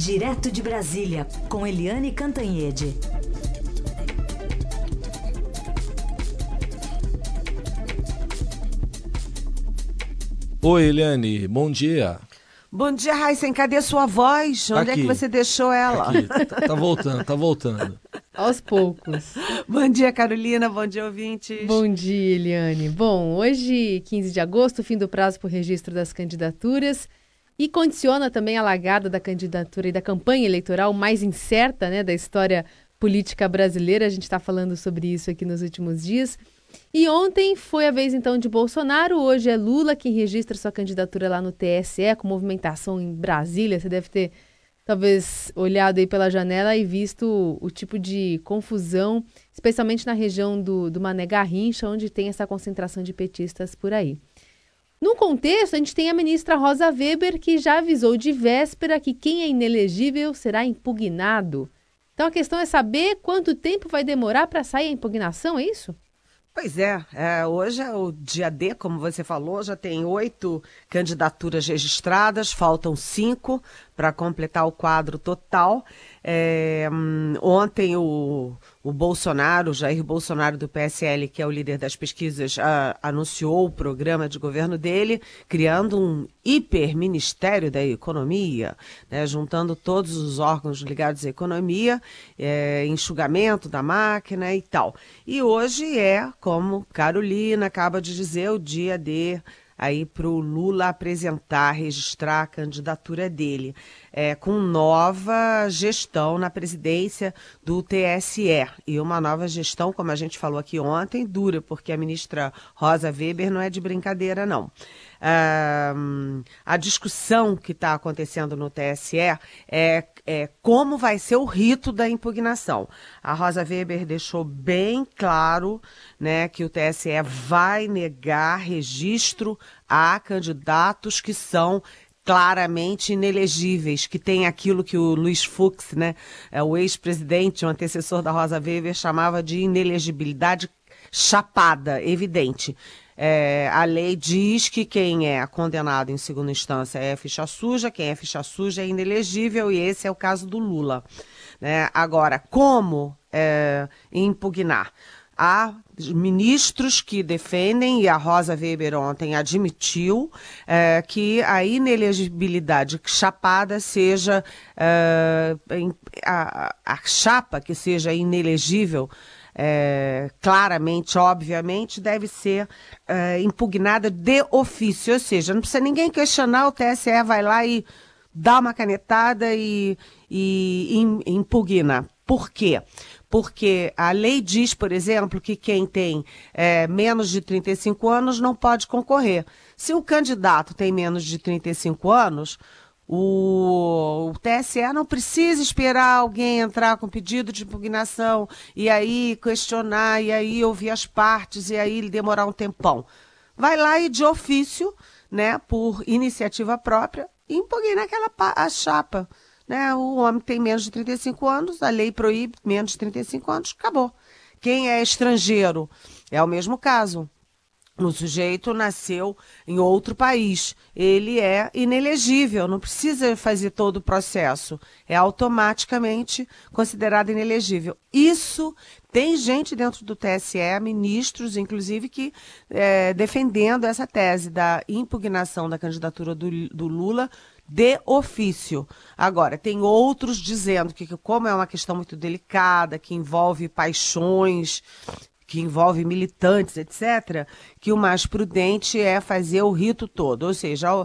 Direto de Brasília, com Eliane Cantanhede. Oi, Eliane, bom dia. Bom dia, Raíssen. Cadê sua voz? Tá Onde aqui. é que você deixou ela? Aqui, tá, tá voltando, tá voltando. Aos poucos. Bom dia, Carolina. Bom dia, ouvintes. Bom dia, Eliane. Bom, hoje, 15 de agosto, fim do prazo para o registro das candidaturas e condiciona também a largada da candidatura e da campanha eleitoral mais incerta né, da história política brasileira. A gente está falando sobre isso aqui nos últimos dias. E ontem foi a vez então de Bolsonaro, hoje é Lula quem registra sua candidatura lá no TSE, com movimentação em Brasília. Você deve ter talvez olhado aí pela janela e visto o, tipo de confusão, especialmente na região do, do Mané Garrincha, onde tem essa concentração de petistas por aí. No contexto, a gente tem a ministra Rosa Weber, que já avisou de véspera que quem é inelegível será impugnado. Então a questão é saber quanto tempo vai demorar para sair a impugnação, é isso? Pois é, é, hoje é o dia D, como você falou, já tem oito candidaturas registradas, faltam cinco para completar o quadro total. É, hum, ontem o, o Bolsonaro, Jair Bolsonaro do PSL, que é o líder das pesquisas, a, anunciou o programa de governo dele, criando um hiperministério da economia, né, juntando todos os órgãos ligados à economia, é, enxugamento da máquina e tal. E hoje é, como Carolina acaba de dizer, o dia de aí para o Lula apresentar, registrar a candidatura dele, é, com nova gestão na presidência do TSE. E uma nova gestão, como a gente falou aqui ontem, dura, porque a ministra Rosa Weber não é de brincadeira, não. Ah, a discussão que está acontecendo no TSE é, é como vai ser o rito da impugnação. A Rosa Weber deixou bem claro né, que o TSE vai negar registro a candidatos que são claramente inelegíveis, que tem aquilo que o Luiz Fux, né, é o ex-presidente, o antecessor da Rosa Weber, chamava de inelegibilidade chapada, evidente. É, a lei diz que quem é condenado em segunda instância é ficha suja, quem é ficha suja é inelegível, e esse é o caso do Lula. Né? Agora, como é, impugnar? Há ministros que defendem, e a Rosa Weber ontem admitiu, é, que a inelegibilidade chapada seja é, a, a chapa que seja inelegível é, claramente, obviamente, deve ser é, impugnada de ofício, ou seja, não precisa ninguém questionar, o TSE vai lá e dá uma canetada e, e, e impugna. Por quê? Porque a lei diz, por exemplo, que quem tem é, menos de 35 anos não pode concorrer. Se o candidato tem menos de 35 anos, o, o, TSE não precisa esperar alguém entrar com pedido de impugnação e aí questionar, e aí ouvir as partes, e aí demorar um tempão. Vai lá e de ofício, né, por iniciativa própria, impugna aquela a chapa. Né? O homem tem menos de 35 anos, a lei proíbe menos de 35 anos, acabou. Quem é estrangeiro é o mesmo caso. O sujeito nasceu em outro país, ele é inelegível, não precisa fazer todo o processo, é automaticamente considerado inelegível. Isso tem gente dentro do TSE, ministros, inclusive, que é, defendendo essa tese da impugnação da candidatura do, do Lula de ofício. Agora, tem outros dizendo que, como é uma questão muito delicada, que envolve paixões, que envolve militantes, etc., que o mais prudente é fazer o rito todo. Ou seja,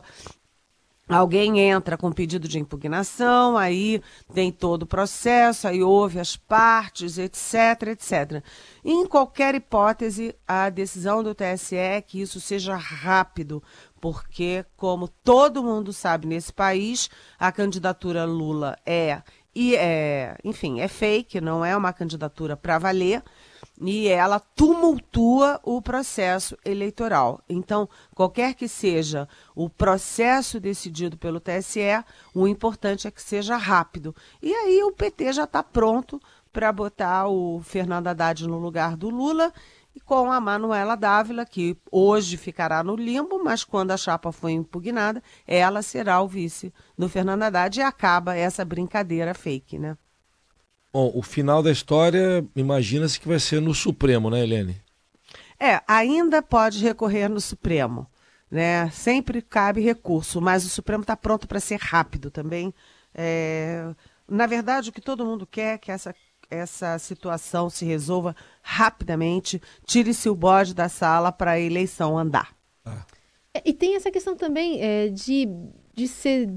alguém entra com pedido de impugnação, aí tem todo o processo, aí ouve as partes, etc., etc. Em qualquer hipótese, a decisão do TSE é que isso seja rápido, porque, como todo mundo sabe nesse país, a candidatura Lula é, e é, enfim, é fake, não é uma candidatura para valer e ela tumultua o processo eleitoral. Então, qualquer que seja o processo decidido pelo TSE, o importante é que seja rápido. E aí o PT já está pronto para botar o Fernando Haddad no lugar do Lula e com a Manuela Dávila, que hoje ficará no limbo, mas quando a chapa foi impugnada, ela será o vice do Fernando Haddad e acaba essa brincadeira fake, né? Bom, o final da história, imagina-se que vai ser no Supremo, né, Helene? É, ainda pode recorrer no Supremo, né? Sempre cabe recurso, mas o Supremo está pronto para ser rápido também. É, na verdade, o que todo mundo quer é que essa essa situação se resolva rapidamente, tire-se o bode da sala para a eleição andar. Ah. E tem essa questão também é, de, de ser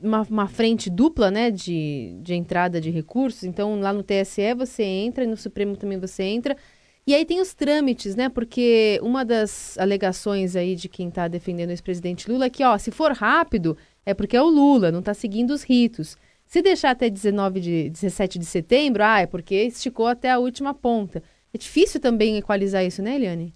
uma, uma, frente dupla né, de, de entrada de recursos. Então, lá no TSE você entra, e no Supremo também você entra. E aí tem os trâmites, né? Porque uma das alegações aí de quem está defendendo o ex-presidente Lula é que, ó, se for rápido, é porque é o Lula, não está seguindo os ritos. Se deixar até 19 de 17 de setembro, ah, é porque esticou até a última ponta. É difícil também equalizar isso, né, Eliane?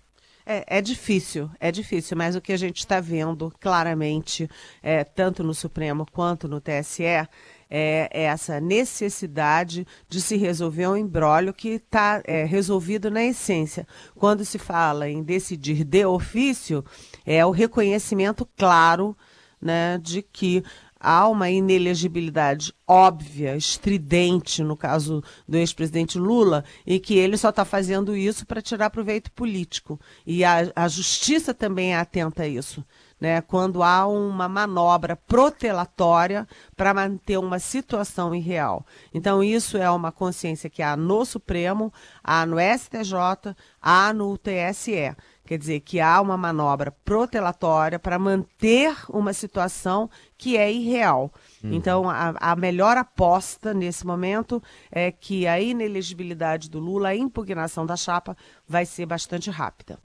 É, é, difícil, é difícil, mas o que a gente está vendo claramente, é, tanto no Supremo quanto no TSE, é, é, essa necessidade de se resolver um embrólio que está é, resolvido na essência. Quando se fala em decidir de ofício, é o reconhecimento claro né, de que há uma inelegibilidade óbvia, estridente, no caso do ex-presidente Lula, e que ele só está fazendo isso para tirar proveito político. E a, a justiça também é atenta a isso. Né, quando há uma manobra protelatória para manter uma situação irreal. Então, isso é uma consciência que há no Supremo, há no STJ, há no TSE. Quer dizer, que há uma manobra protelatória para manter uma situação que é irreal. Uhum. Então, a, a, melhor aposta nesse momento é que a inelegibilidade do Lula, a impugnação da chapa, vai ser bastante rápida.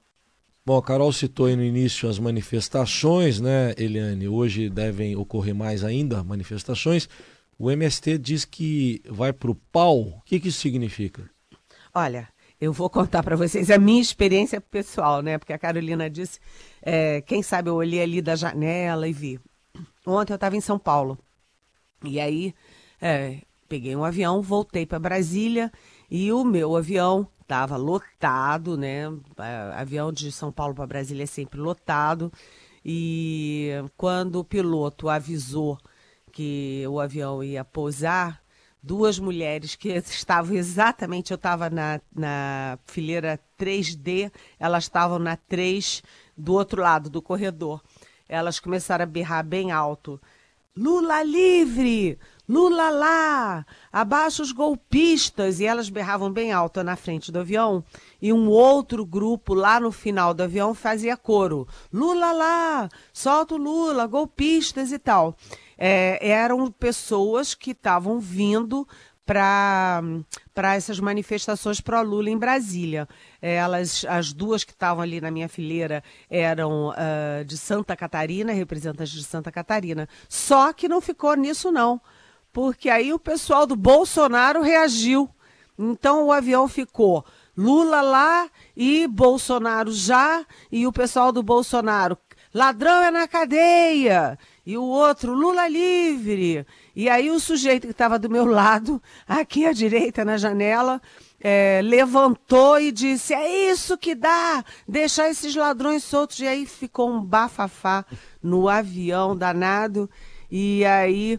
Bom, a Carol citou aí no início as manifestações, né, Eliane? Hoje devem ocorrer mais ainda manifestações. O MST diz que vai para o pau. O que, que isso significa? Olha, eu vou contar para vocês a minha experiência pessoal, né? Porque a Carolina disse, é, quem sabe eu olhei ali da janela e vi. Ontem eu estava em São Paulo. E aí, é, peguei um avião, voltei para Brasília e o meu avião estava lotado, né? É, avião de São Paulo para Brasília é sempre lotado. E quando o piloto avisou que o avião ia pousar, duas mulheres que estavam exatamente, eu estava na, na fileira 3D, elas estavam na 3 do outro lado do corredor. Elas começaram a berrar bem alto. Lula livre! Lula lá! Abaixa os golpistas! E elas berravam bem alto na frente do avião. E um outro grupo lá no final do avião fazia coro: Lula lá! Solta o Lula! Golpistas e tal é, eram pessoas que estavam vindo para essas manifestações pró-Lula em Brasília. Elas, as duas que estavam ali na minha fileira eram uh, de Santa Catarina, representantes de Santa Catarina. Só que não ficou nisso, não, porque aí o pessoal do Bolsonaro reagiu. Então o avião ficou Lula lá e Bolsonaro já, e o pessoal do Bolsonaro, ladrão é na cadeia e o outro, Lula livre. E aí o sujeito que estava do meu lado, aqui à direita na janela, é, levantou e disse: É isso que dá, deixar esses ladrões soltos. E aí ficou um bafafá no avião danado. E aí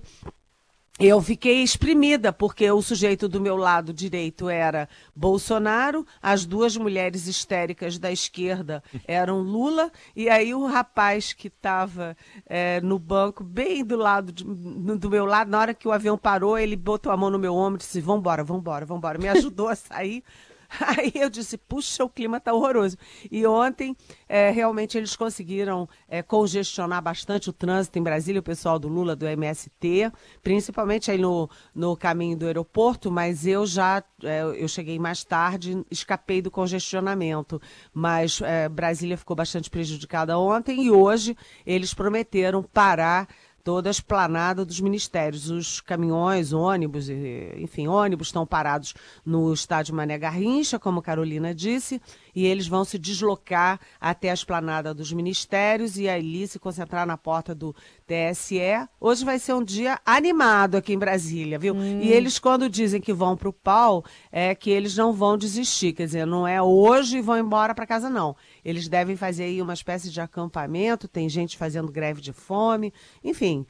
eu fiquei exprimida, porque o sujeito do meu lado direito era Bolsonaro, as duas mulheres histéricas da esquerda eram Lula, e aí o rapaz que estava é, no banco, bem do lado de, do meu lado, na hora que o avião parou, ele botou a mão no meu ombro e disse: Vambora, vambora, vambora. Me ajudou a sair. Aí eu disse, puxa, o clima está horroroso. E ontem, é, realmente, eles conseguiram é, congestionar bastante o trânsito em Brasília, o pessoal do Lula, do MST, principalmente aí no, no caminho do aeroporto, mas eu já, é, eu cheguei mais tarde, escapei do congestionamento. Mas é, Brasília ficou bastante prejudicada ontem e hoje eles prometeram parar toda a esplanada dos ministérios. Os caminhões, ônibus, enfim, ônibus estão parados no estádio Mané Garrincha, como Carolina disse, e eles vão se deslocar até a esplanada dos ministérios e ali se concentrar na porta do TSE. Hoje vai ser um dia animado aqui em Brasília, viu? Hum. E eles, quando dizem que vão para o pau, é que eles não vão desistir. Quer dizer, não é hoje e vão embora para casa, não. Eles devem fazer aí uma espécie de acampamento, tem gente fazendo greve de fome, enfim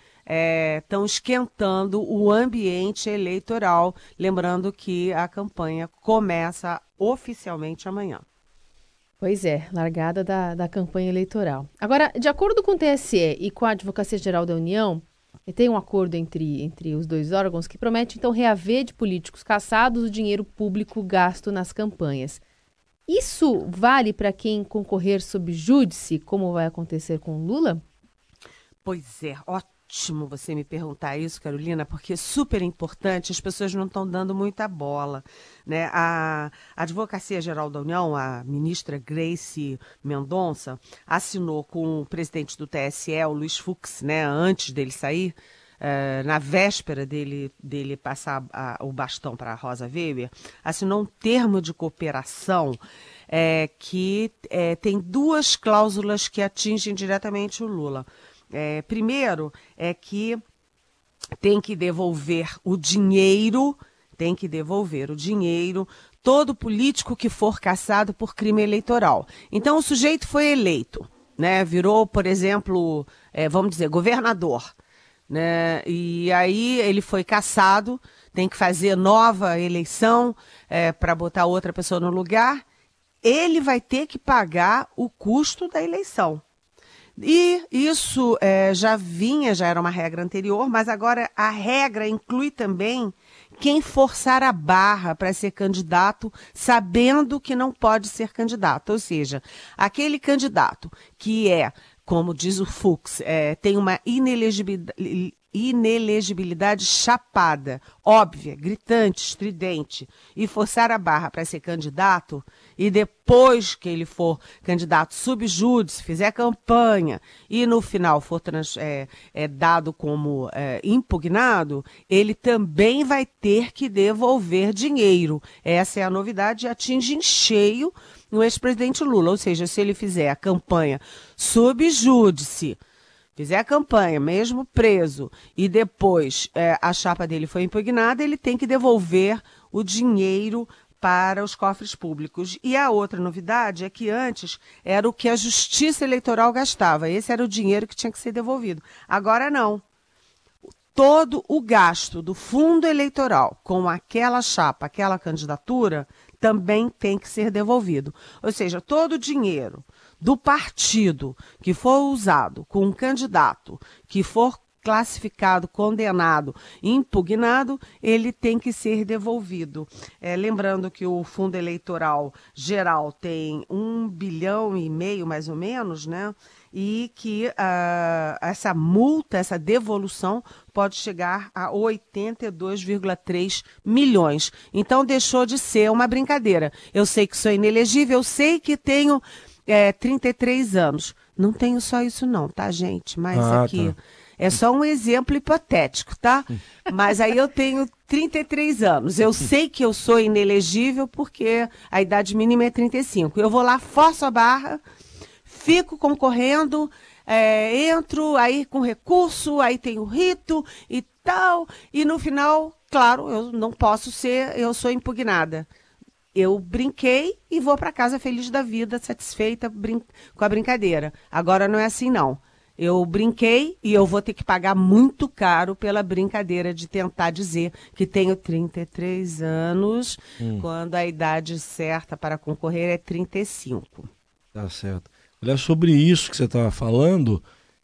estão é, esquentando o ambiente eleitoral. Lembrando que a campanha começa oficialmente amanhã. Pois é, largada da, da campanha eleitoral. Agora, de acordo com o TSE e com a Advocacia Geral da União, tem um acordo entre, entre os dois órgãos que promete, então, reaver de políticos caçados o dinheiro público gasto nas campanhas. Isso vale para quem concorrer sob júdice, como vai acontecer com Lula? Pois é, ótimo ótimo você me perguntar isso, Carolina, porque é super importante, as pessoas não estão dando muita bola. Né? A Advocacia Geral da União, a ministra Grace Mendonça, assinou com o presidente do TSE, o Luiz Fux, né, antes dele sair, uh, na véspera dele, dele passar a, o bastão para a Rosa Weber, assinou um termo de cooperação é, que é, tem duas cláusulas que atingem diretamente o Lula. É, primeiro é que tem que devolver o dinheiro, tem que devolver o dinheiro todo político que for caçado por crime eleitoral. Então o sujeito foi eleito, né? Virou, por exemplo, é, vamos dizer, governador. Né? E aí ele foi caçado, tem que fazer nova eleição é, para botar outra pessoa no lugar. Ele vai ter que pagar o custo da eleição. E isso é, já vinha, já era uma regra anterior, mas agora a regra inclui também quem forçar a barra para ser candidato, sabendo que não pode ser candidato. Ou seja, aquele candidato que é, como diz o Fux, é, tem uma inelegibilidade inelegibilidade chapada, óbvia, gritante, estridente, e forçar a barra para ser candidato, e depois que ele for candidato subjúdice, fizer campanha, e no final for trans, é, é, dado como é, impugnado, ele também vai ter que devolver dinheiro. Essa é a novidade e atinge em cheio o ex-presidente Lula. Ou seja, se ele fizer a campanha subjúdice, fizer a campanha, mesmo preso, e depois é, a chapa dele foi impugnada, ele tem que devolver o dinheiro para os cofres públicos. E a outra novidade é que antes era o que a Justiça Eleitoral gastava. Esse era o dinheiro que tinha que ser devolvido. Agora não. Todo o gasto do fundo eleitoral com aquela chapa, aquela candidatura, também tem que ser devolvido. Ou seja, todo o dinheiro do partido que for usado com um candidato que for classificado, condenado, impugnado, ele tem que ser devolvido. É, lembrando que o fundo eleitoral geral tem um bilhão e meio, mais ou menos, né? E que uh, essa multa, essa devolução, pode chegar a 82,3 milhões. Então deixou de ser uma brincadeira. Eu sei que sou inelegível, eu sei que tenho é, 33 anos. Não tenho só isso, não, tá, gente? Mas ah, aqui. Tá. É só um exemplo hipotético, tá? Mas aí eu tenho 33 anos. Eu sei que eu sou inelegível porque a idade mínima é 35. Eu vou lá, forço a barra, fico concorrendo, é, entro aí com recurso, aí tem o rito e tal, e no final, claro, eu não posso ser, eu sou impugnada eu brinquei e vou para casa feliz da vida, satisfeita com a brincadeira. Agora não é assim, não. Eu brinquei e eu vou ter que pagar muito caro pela brincadeira de tentar dizer que tenho 33 anos, hum. quando a idade certa para concorrer é 35. Tá certo. Olha, sobre isso que você estava falando,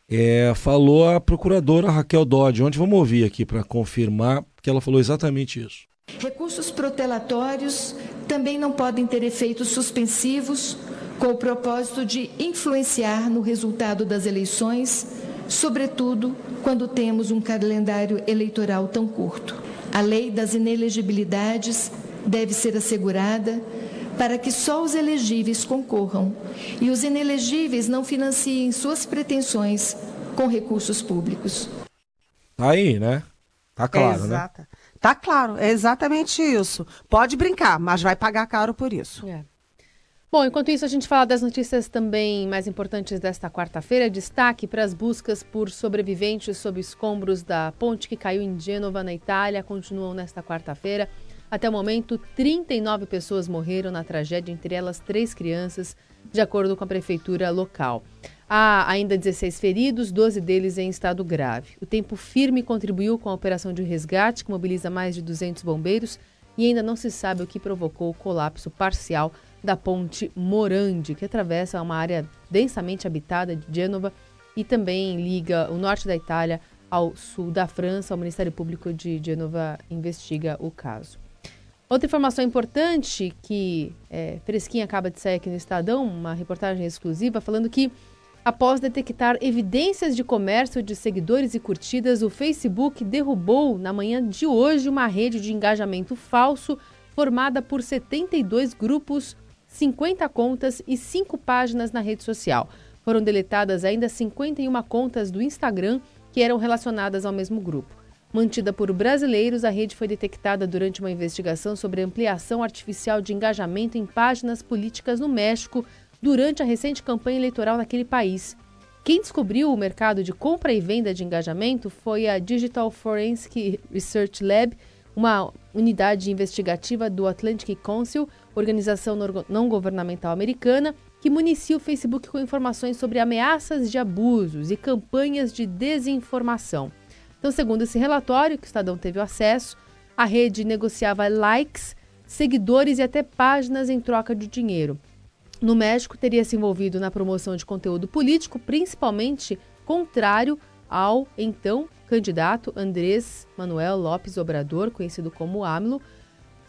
é, falou a procuradora Raquel Dodge. Ontem vamos ouvir aqui para confirmar que ela falou exatamente isso. Recursos protelatórios também não podem ter efeitos suspensivos com o propósito de influenciar no resultado das eleições, sobretudo quando temos um calendário eleitoral tão curto. A lei das inelegibilidades deve ser assegurada para que só os elegíveis concorram e os inelegíveis não financiem suas pretensões com recursos públicos. Tá aí, né? Tá claro, né? Tá claro, é exatamente isso. Pode brincar, mas vai pagar caro por isso. É. Bom, enquanto isso, a gente fala das notícias também mais importantes desta quarta-feira. Destaque para as buscas por sobreviventes sob escombros da ponte que caiu em Gênova, na Itália, continuam nesta quarta-feira. Até o momento, 39 pessoas morreram na tragédia, entre elas três crianças, de acordo com a prefeitura local. Há ainda 16 feridos, 12 deles em estado grave. O tempo firme contribuiu com a operação de resgate, que mobiliza mais de 200 bombeiros, e ainda não se sabe o que provocou o colapso parcial da ponte Morandi, que atravessa uma área densamente habitada de Gênova e também liga o norte da Itália ao sul da França. O Ministério Público de Gênova investiga o caso. Outra informação importante que é, fresquinha acaba de sair aqui no Estadão, uma reportagem exclusiva falando que após detectar evidências de comércio de seguidores e curtidas, o Facebook derrubou na manhã de hoje uma rede de engajamento falso formada por 72 grupos 50 contas e 5 páginas na rede social. Foram deletadas ainda 51 contas do Instagram que eram relacionadas ao mesmo grupo. Mantida por brasileiros, a rede foi detectada durante uma investigação sobre ampliação artificial de engajamento em páginas políticas no México durante a recente campanha eleitoral naquele país. Quem descobriu o mercado de compra e venda de engajamento foi a Digital Forensic Research Lab, uma unidade investigativa do Atlantic Council, organização não governamental americana, que municia o Facebook com informações sobre ameaças de abusos e campanhas de desinformação. Então, segundo esse relatório que o Estadão teve acesso, a rede negociava likes, seguidores e até páginas em troca de dinheiro. No México, teria se envolvido na promoção de conteúdo político, principalmente contrário ao então candidato Andrés Manuel López Obrador, conhecido como AMLO,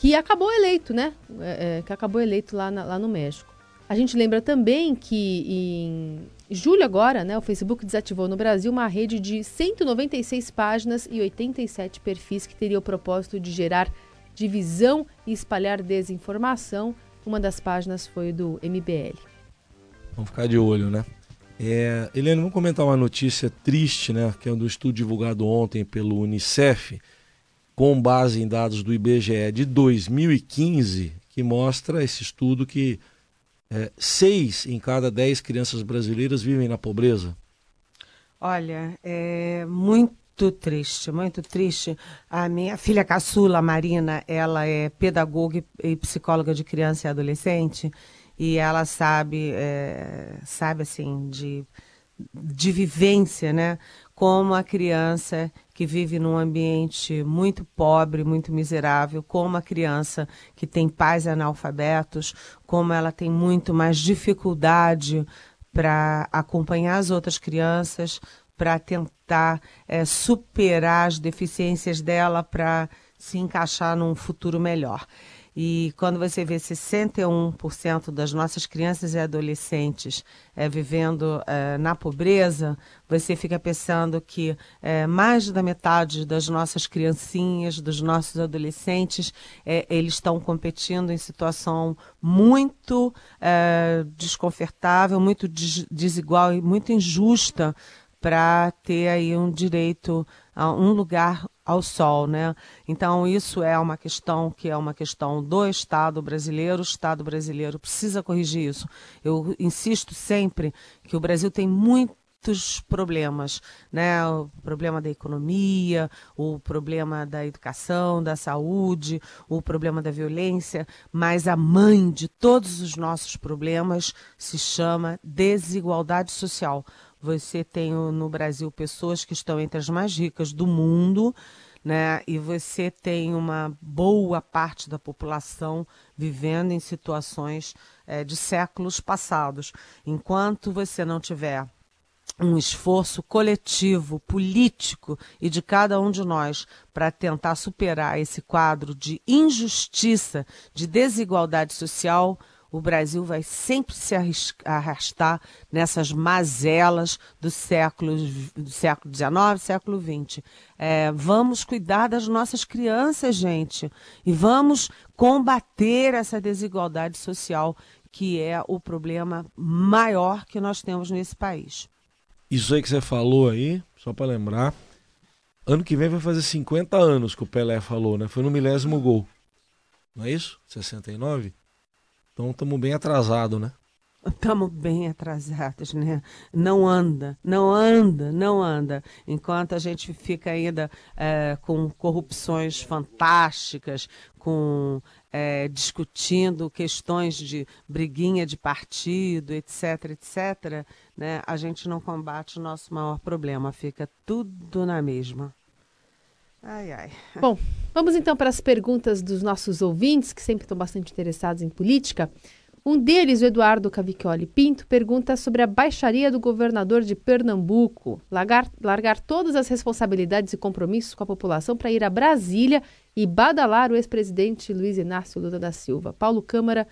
que acabou eleito, né? É, é, que acabou eleito lá, na, lá no México. A gente lembra também que em julho agora, né, o Facebook desativou no Brasil uma rede de 196 páginas e 87 perfis que teria o propósito de gerar divisão e espalhar desinformação. Uma das páginas foi do MBL. Vamos ficar de olho, né? É, Helena, vamos comentar uma notícia triste, né? Que é do estudo divulgado ontem pelo Unicef, com base em dados do IBGE de 2015, que mostra esse estudo que é, seis em cada dez crianças brasileiras vivem na pobreza. Olha, é muito triste, muito triste. A minha filha caçula, Marina, ela é pedagoga e psicóloga de criança e adolescente e ela sabe, é, sabe assim, de, de vivência, né? Como a criança que vive num ambiente muito pobre, muito miserável, como a criança que tem pais analfabetos, como ela tem muito mais dificuldade para acompanhar as outras crianças, para tentar é, superar as deficiências dela para se encaixar num futuro melhor. E quando você vê 61% das nossas crianças e adolescentes é, vivendo é, na pobreza, você fica pensando que é, mais da metade das nossas criancinhas, dos nossos adolescentes, eles estão competindo em situação muito desconfortável, muito des desigual e muito injusta para ter aí um direito a um lugar ao sol, né? Então isso é uma questão que é uma questão do Estado brasileiro. O Estado brasileiro precisa corrigir isso. Eu insisto sempre que o Brasil tem muito muitos problemas, né? O problema da economia, o problema da educação, da saúde, o problema da violência, mas a mãe de todos os nossos problemas se chama desigualdade social. Você tem no Brasil pessoas que estão entre as mais ricas do mundo, né? E você tem uma boa parte da população vivendo em situações é, de séculos passados. Enquanto você não tiver um esforço coletivo, político e de cada um de nós para tentar superar esse quadro de injustiça, de desigualdade social, o Brasil vai sempre se arrastar nessas mazelas do século, do século XIX, século XX. É, vamos cuidar das nossas crianças, gente, e vamos combater essa desigualdade social que é o problema maior que nós temos nesse país. Isso aí que você falou aí, só para lembrar, ano que vem vai fazer 50 anos que o Pelé falou, né? Foi no milésimo gol. Não é isso? 69? Então estamos bem atrasados, né? Estamos bem atrasados, né? Não anda, não anda, não anda. Enquanto a gente fica ainda é, com corrupções fantásticas, com é, discutindo questões de briguinha de partido, etc, etc, né? A gente não combate o nosso maior problema, fica tudo na mesma. Ai, ai. Bom, vamos então para as perguntas dos nossos ouvintes, que sempre estão bastante interessados em política. Um deles, o Eduardo Cavicchioli Pinto, pergunta sobre a baixaria do governador de Pernambuco, largar, largar todas as responsabilidades e compromissos com a população para ir a Brasília e badalar o ex-presidente Luiz Inácio Lula da Silva. Paulo Câmara,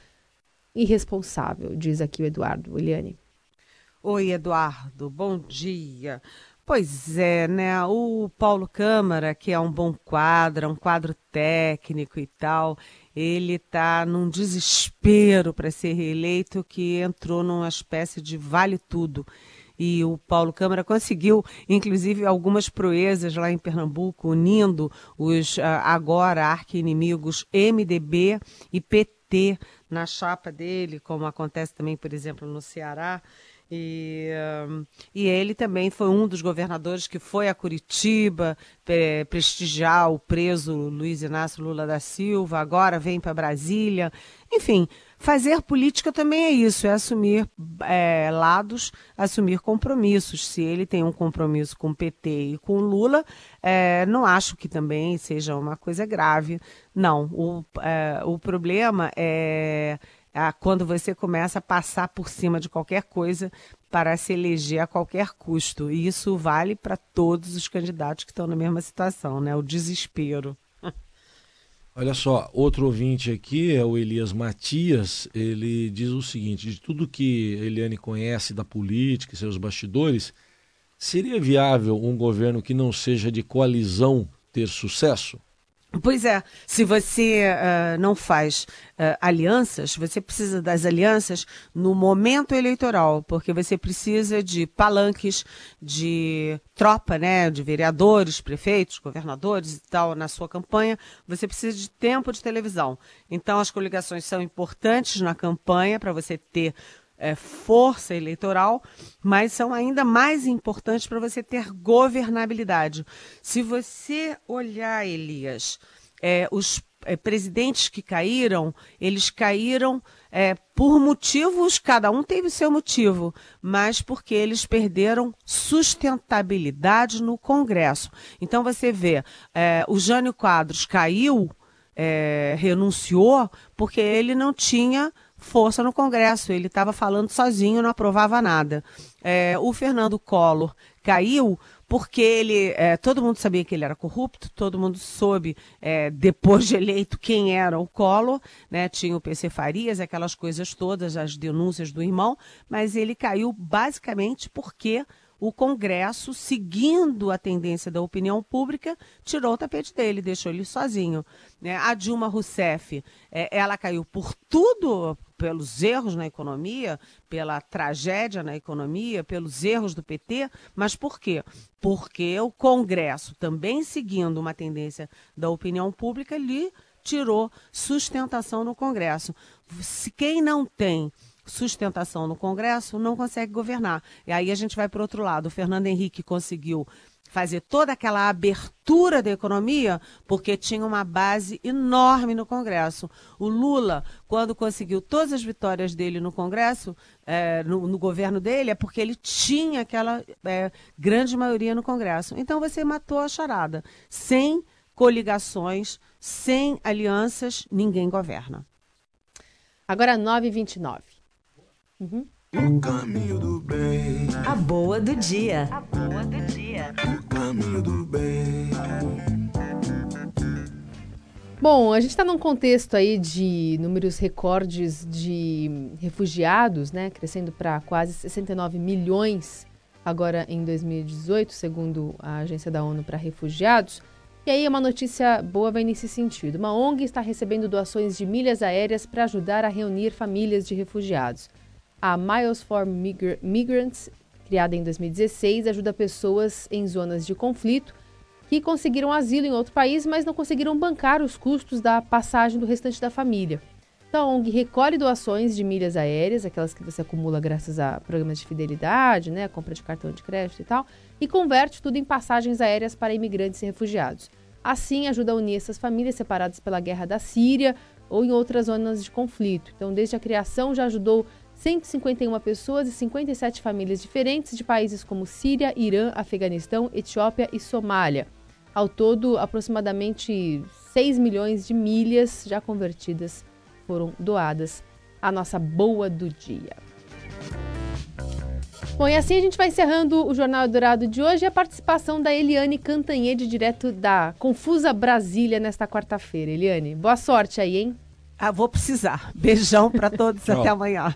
irresponsável, diz aqui o Eduardo. Eliane. Oi, Eduardo, bom dia. Pois é, né? O Paulo Câmara, que é um bom quadro, é um quadro técnico e tal, ele está num desespero para ser reeleito que entrou numa espécie de vale tudo. E o Paulo Câmara conseguiu, inclusive, algumas proezas lá em Pernambuco, unindo os ah, agora arqui-inimigos MDB e PT na chapa dele, como acontece também, por exemplo, no Ceará. E, um, e ele também foi um dos governadores que foi a Curitiba pre prestigiar o preso Luiz Inácio Lula da Silva, agora vem para Brasília. Enfim, fazer política também é isso, é assumir é, lados, assumir compromissos. Se ele tem um compromisso com o PT e com o Lula, é, não acho que também seja uma coisa grave. Não, o, o problema é ah, quando você começa a passar por cima de qualquer coisa para se eleger a qualquer custo. E isso vale para todos os candidatos que estão na mesma situação, né? O desespero. Olha só, outro ouvinte aqui é o Elias Matias. Ele diz o seguinte: de tudo que Eliane conhece da política e seus bastidores, seria viável um governo que não seja de coalizão ter sucesso? Pois é, se você uh, não faz uh, alianças, você precisa das alianças no momento eleitoral, porque você precisa de palanques, de tropa, né, de vereadores, prefeitos, governadores e tal na sua campanha. Você precisa de tempo de televisão. Então, as coligações são importantes na campanha para você ter é, força eleitoral, mas são ainda mais importantes para você ter governabilidade. Se você olhar, Elias, é, os é, presidentes que caíram, eles caíram é, por motivos, cada um teve seu motivo, mas porque eles perderam sustentabilidade no Congresso. Então você vê, é, o Jânio Quadros caiu, é, renunciou, porque ele não tinha força no Congresso. Ele estava falando sozinho, não aprovava nada. É, o Fernando Collor caiu porque ele, é, todo mundo sabia que ele era corrupto, todo mundo soube, é, depois de eleito, quem era o Collor, né? tinha o PC Farias, aquelas coisas todas, as denúncias do irmão, mas ele caiu basicamente porque o Congresso, seguindo a tendência da opinião pública, tirou o tapete dele, deixou ele sozinho. Né? A Dilma Rousseff, é, ela caiu por tudo, pelos erros na economia, pela tragédia na economia, pelos erros do PT, mas por quê? Porque o Congresso, também seguindo uma tendência da opinião pública, lhe tirou sustentação no Congresso. Se quem não tem sustentação no Congresso, não consegue governar. E aí a gente vai para outro lado. O Fernando Henrique conseguiu fazer toda aquela abertura da economia porque tinha uma base enorme no Congresso. O Lula, quando conseguiu todas as vitórias dele no Congresso, é, no, no, governo dele, é porque ele tinha aquela é, grande maioria no Congresso. Então você matou a charada. Sem coligações, sem alianças, ninguém governa. Agora 9h29. Uhum. O caminho do bem. A boa do dia. A boa do dia. O caminho do bem. Bom, a gente está num contexto aí de números recordes de refugiados, né? Crescendo para quase 69 milhões agora em 2018, segundo a Agência da ONU para Refugiados. E aí uma notícia boa vem nesse sentido. Uma ONG está recebendo doações de milhas aéreas para ajudar a reunir famílias de refugiados. A Miles for Migrants, criada em 2016, ajuda pessoas em zonas de conflito que conseguiram asilo em outro país, mas não conseguiram bancar os custos da passagem do restante da família. Então, a ONG recolhe doações de milhas aéreas, aquelas que você acumula graças a programas de fidelidade, né, compra de cartão de crédito e tal, e converte tudo em passagens aéreas para imigrantes e refugiados. Assim, ajuda a unir essas famílias separadas pela guerra da Síria ou em outras zonas de conflito. Então, desde a criação, já ajudou 151 pessoas e 57 famílias diferentes de países como Síria, Irã, Afeganistão, Etiópia e Somália. Ao todo, aproximadamente 6 milhões de milhas já convertidas foram doadas à nossa boa do dia. Bom, e assim a gente vai encerrando o Jornal Dourado de hoje e a participação da Eliane Cantanhede, direto da Confusa Brasília, nesta quarta-feira. Eliane, boa sorte aí, hein? Ah, vou precisar. Beijão para todos, até amanhã.